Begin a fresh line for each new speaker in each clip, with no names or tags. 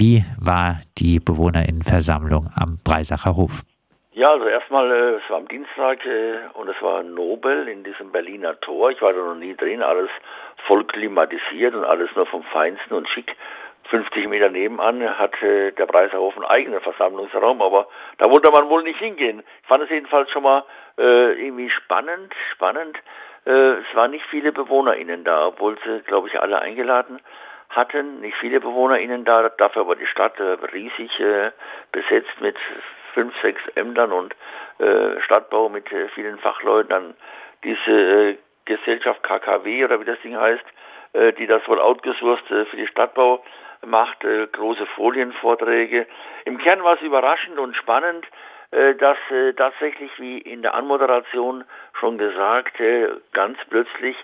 Wie war die Bewohnerinnenversammlung am Breisacher Hof?
Ja, also erstmal, äh, es war am Dienstag äh, und es war Nobel in diesem Berliner Tor. Ich war da noch nie drin, alles voll klimatisiert und alles nur vom Feinsten und schick. 50 Meter nebenan hat äh, der Preiserhof einen eigenen Versammlungsraum, aber da wollte man wohl nicht hingehen. Ich fand es jedenfalls schon mal äh, irgendwie spannend, spannend. Äh, es waren nicht viele BewohnerInnen da, obwohl sie, glaube ich, alle eingeladen hatten. Nicht viele BewohnerInnen da, dafür aber die Stadt äh, riesig äh, besetzt mit fünf, sechs Ämtern und äh, Stadtbau mit äh, vielen Fachleuten. Dann diese äh, Gesellschaft KKW oder wie das Ding heißt, äh, die das wohl outgesourced für die Stadtbau macht, große Folienvorträge. Im Kern war es überraschend und spannend, dass äh, tatsächlich, wie in der Anmoderation schon gesagt, äh, ganz plötzlich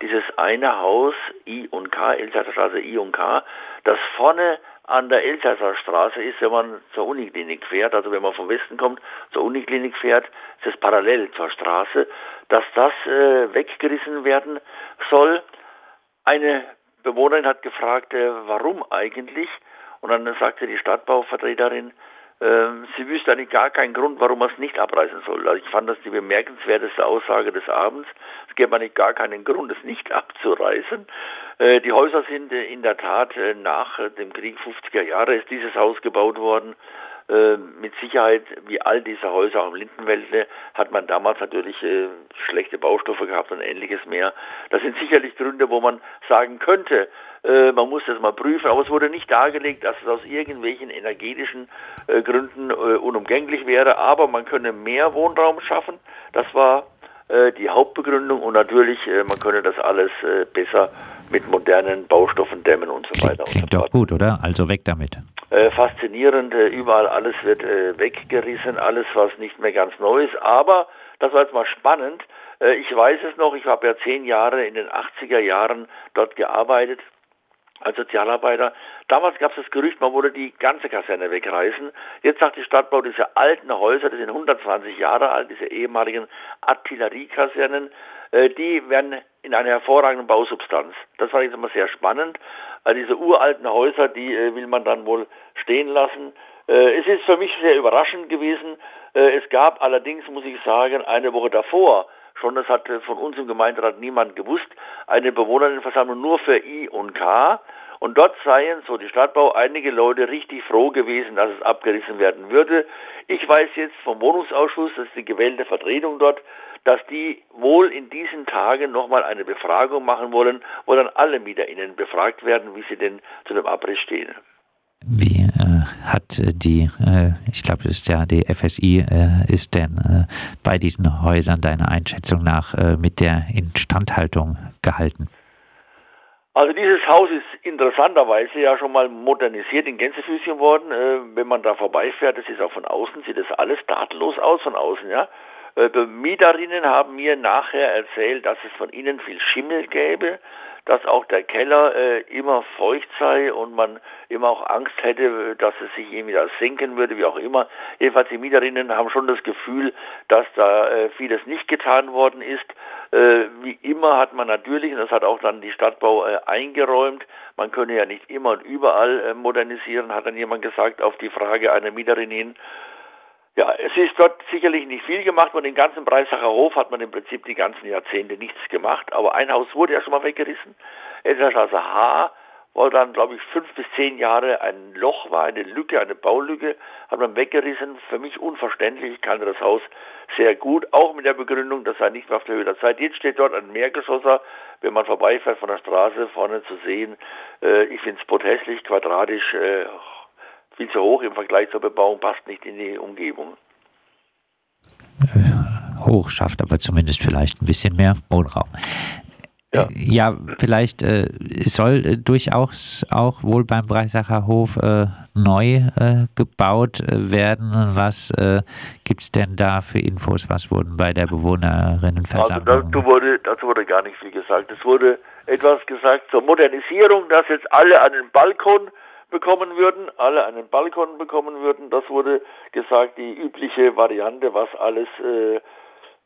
dieses eine Haus I und K, Elsässerstraße I und K, das vorne an der Elsässer Straße ist, wenn man zur Uniklinik fährt, also wenn man vom Westen kommt, zur Uniklinik fährt, ist es parallel zur Straße, dass das äh, weggerissen werden soll. Eine Bewohnerin hat gefragt, äh, warum eigentlich? Und dann sagte die Stadtbauvertreterin, äh, sie wüsste eigentlich gar keinen Grund, warum man es nicht abreißen soll. Also ich fand das die bemerkenswerteste Aussage des Abends. Es gäbe eigentlich gar keinen Grund, es nicht abzureißen. Äh, die Häuser sind äh, in der Tat äh, nach dem Krieg 50er Jahre ist dieses Haus gebaut worden. Äh, mit Sicherheit, wie all diese Häuser am Lindenwäldle, hat man damals natürlich äh, schlechte Baustoffe gehabt und ähnliches mehr. Das sind sicherlich Gründe, wo man sagen könnte, äh, man muss das mal prüfen, aber es wurde nicht dargelegt, dass es aus irgendwelchen energetischen äh, Gründen äh, unumgänglich wäre, aber man könne mehr Wohnraum schaffen. Das war äh, die Hauptbegründung und natürlich, man könne das alles besser mit modernen Baustoffen dämmen und so weiter.
Klingt, klingt doch gut, oder? Also weg damit
äh, faszinierend. Äh, überall alles wird äh, weggerissen, alles was nicht mehr ganz neu ist. Aber das war jetzt mal spannend. Äh, ich weiß es noch, ich habe ja zehn Jahre in den 80er Jahren dort gearbeitet als Sozialarbeiter. Damals gab es das Gerücht, man würde die ganze Kaserne wegreißen. Jetzt sagt die Stadtbau, diese alten Häuser, die sind 120 Jahre alt, diese ehemaligen Artilleriekasernen, die werden in einer hervorragenden Bausubstanz. Das war jetzt immer sehr spannend. Also diese uralten Häuser, die äh, will man dann wohl stehen lassen. Äh, es ist für mich sehr überraschend gewesen. es gab allerdings, muss ich sagen, eine Woche davor, schon das hat von uns im Gemeinderat niemand gewusst, eine Bewohnerinnenversammlung nur für I und K. Und dort seien, so die Stadtbau, einige Leute richtig froh gewesen, dass es abgerissen werden würde. Ich weiß jetzt vom Wohnungsausschuss, das ist die gewählte Vertretung dort, dass die wohl in diesen Tagen nochmal eine Befragung machen wollen, wo dann alle MieterInnen befragt werden, wie sie denn zu dem Abriss stehen.
Wie äh, hat die, äh, ich glaube, das ist ja die FSI, äh, ist denn äh, bei diesen Häusern deiner Einschätzung nach äh, mit der Instandhaltung gehalten?
Also dieses Haus ist interessanterweise ja schon mal modernisiert in Gänsefüßchen worden. Äh, wenn man da vorbeifährt, das ist auch von außen, sieht das alles tadellos aus von außen, ja. Äh, Mieterinnen haben mir nachher erzählt, dass es von ihnen viel Schimmel gäbe, dass auch der Keller äh, immer feucht sei und man immer auch Angst hätte, dass es sich irgendwie da senken würde, wie auch immer. Jedenfalls die Mieterinnen haben schon das Gefühl, dass da äh, vieles nicht getan worden ist. Äh, wie immer hat man natürlich, und das hat auch dann die Stadtbau äh, eingeräumt, man könne ja nicht immer und überall äh, modernisieren, hat dann jemand gesagt auf die Frage einer Mieterin hin, ja, es ist dort sicherlich nicht viel gemacht worden. Im ganzen Breisacher Hof hat man im Prinzip die ganzen Jahrzehnte nichts gemacht. Aber ein Haus wurde ja schon mal weggerissen. Elsastraße H, wo dann, glaube ich, fünf bis zehn Jahre ein Loch war, eine Lücke, eine Baulücke, hat man weggerissen. Für mich unverständlich. Ich kannte das Haus sehr gut, auch mit der Begründung, das sei nicht mehr auf der Höhe der Zeit. Jetzt steht dort ein Mehrgeschosser, wenn man vorbeifährt von der Straße vorne zu sehen. Äh, ich finde es protestlich, quadratisch, äh, viel zu hoch im Vergleich zur Bebauung, passt nicht in die Umgebung.
Äh, hoch schafft aber zumindest vielleicht ein bisschen mehr Wohnraum. Ja, ja vielleicht äh, soll äh, durchaus auch wohl beim Breisacher Hof äh, neu äh, gebaut äh, werden. Was gibt es denn da für Infos? Was wurden bei der Bewohnerinnenversammlung?
Also dazu wurde, dazu wurde gar nicht viel gesagt. Es wurde etwas gesagt zur Modernisierung, dass jetzt alle einen Balkon bekommen würden, alle einen Balkon bekommen würden. Das wurde gesagt, die übliche Variante, was alles äh,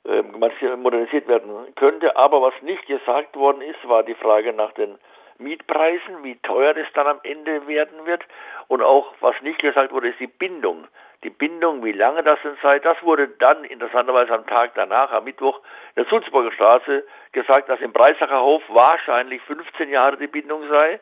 äh, modernisiert werden könnte. Aber was nicht gesagt worden ist, war die Frage nach den Mietpreisen, wie teuer das dann am Ende werden wird. Und auch, was nicht gesagt wurde, ist die Bindung. Die Bindung, wie lange das denn sei, das wurde dann interessanterweise am Tag danach, am Mittwoch, in der Sulzburger Straße gesagt, dass im Breisacher Hof wahrscheinlich 15 Jahre die Bindung sei.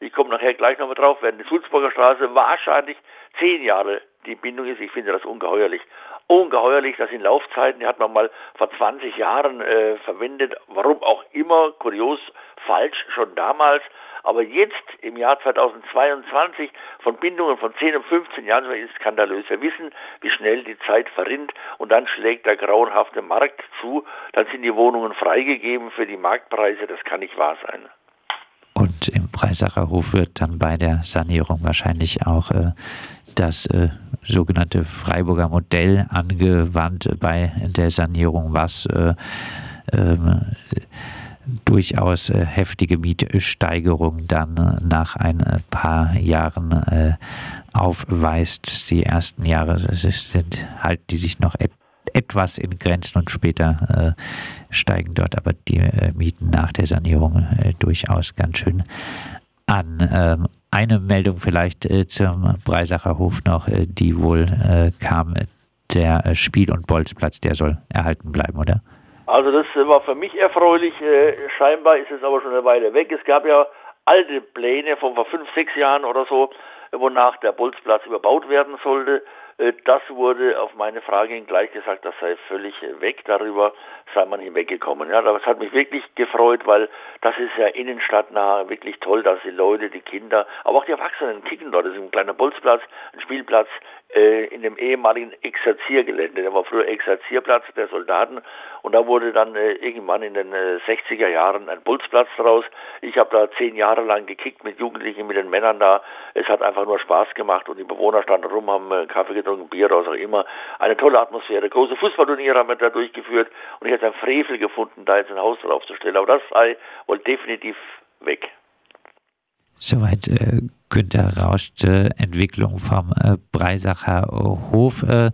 Ich komme nachher gleich nochmal drauf, während die Sulzburger Straße wahrscheinlich 10 Jahre die Bindung ist. Ich finde das ungeheuerlich. Ungeheuerlich, das sind Laufzeiten, die hat man mal vor 20 Jahren äh, verwendet, warum auch immer, kurios, falsch, schon damals. Aber jetzt im Jahr 2022 von Bindungen von 10 und 15 Jahren ist skandalös. Wir wissen, wie schnell die Zeit verrinnt und dann schlägt der grauenhafte Markt zu. Dann sind die Wohnungen freigegeben für die Marktpreise. Das kann nicht wahr sein.
Breisacher Hof wird dann bei der Sanierung wahrscheinlich auch äh, das äh, sogenannte Freiburger Modell angewandt bei der Sanierung, was äh, ähm, durchaus äh, heftige Mietsteigerungen dann nach ein paar Jahren äh, aufweist. Die ersten Jahre sind halt die sich noch et etwas in Grenzen und später äh, steigen dort aber die äh, Mieten nach der Sanierung durchaus ganz schön an. Ähm, eine Meldung vielleicht zum Breisacher Hof noch, die wohl kam, der Spiel- und Bolzplatz, der soll erhalten bleiben, oder?
Also das war für mich erfreulich. Äh, scheinbar ist es aber schon eine Weile weg. Es gab ja alte Pläne von vor fünf, sechs Jahren oder so, wonach der Bolzplatz überbaut werden sollte. Äh, das wurde auf meine Frage gleich gesagt, das sei völlig weg. Darüber sei man hinweggekommen. Ja, das hat mich wirklich gefreut, weil das ist ja innenstadtnah wirklich toll, dass die Leute, die Kinder, aber auch die Erwachsenen kicken dort. Das ist ein kleiner Bolzplatz, ein Spielplatz äh, in dem ehemaligen Exerziergelände. Der war früher Exerzierplatz der Soldaten und da wurde dann äh, irgendwann in den äh, 60er Jahren ein Bolzplatz draus. Ich habe da zehn Jahre lang gekickt mit Jugendlichen, mit den Männern da. Es hat einfach nur Spaß gemacht und die Bewohner standen rum, haben äh, Kaffee getrunken, Bier, was auch immer. Eine tolle Atmosphäre. Große Fußballturniere haben wir da durchgeführt und ich hätte ein Frevel gefunden, da jetzt ein Haus draufzustellen. Aber das sei wohl definitiv weg.
Soweit äh, Günter Rausch, äh, Entwicklung vom äh, Breisacher Hof. Äh,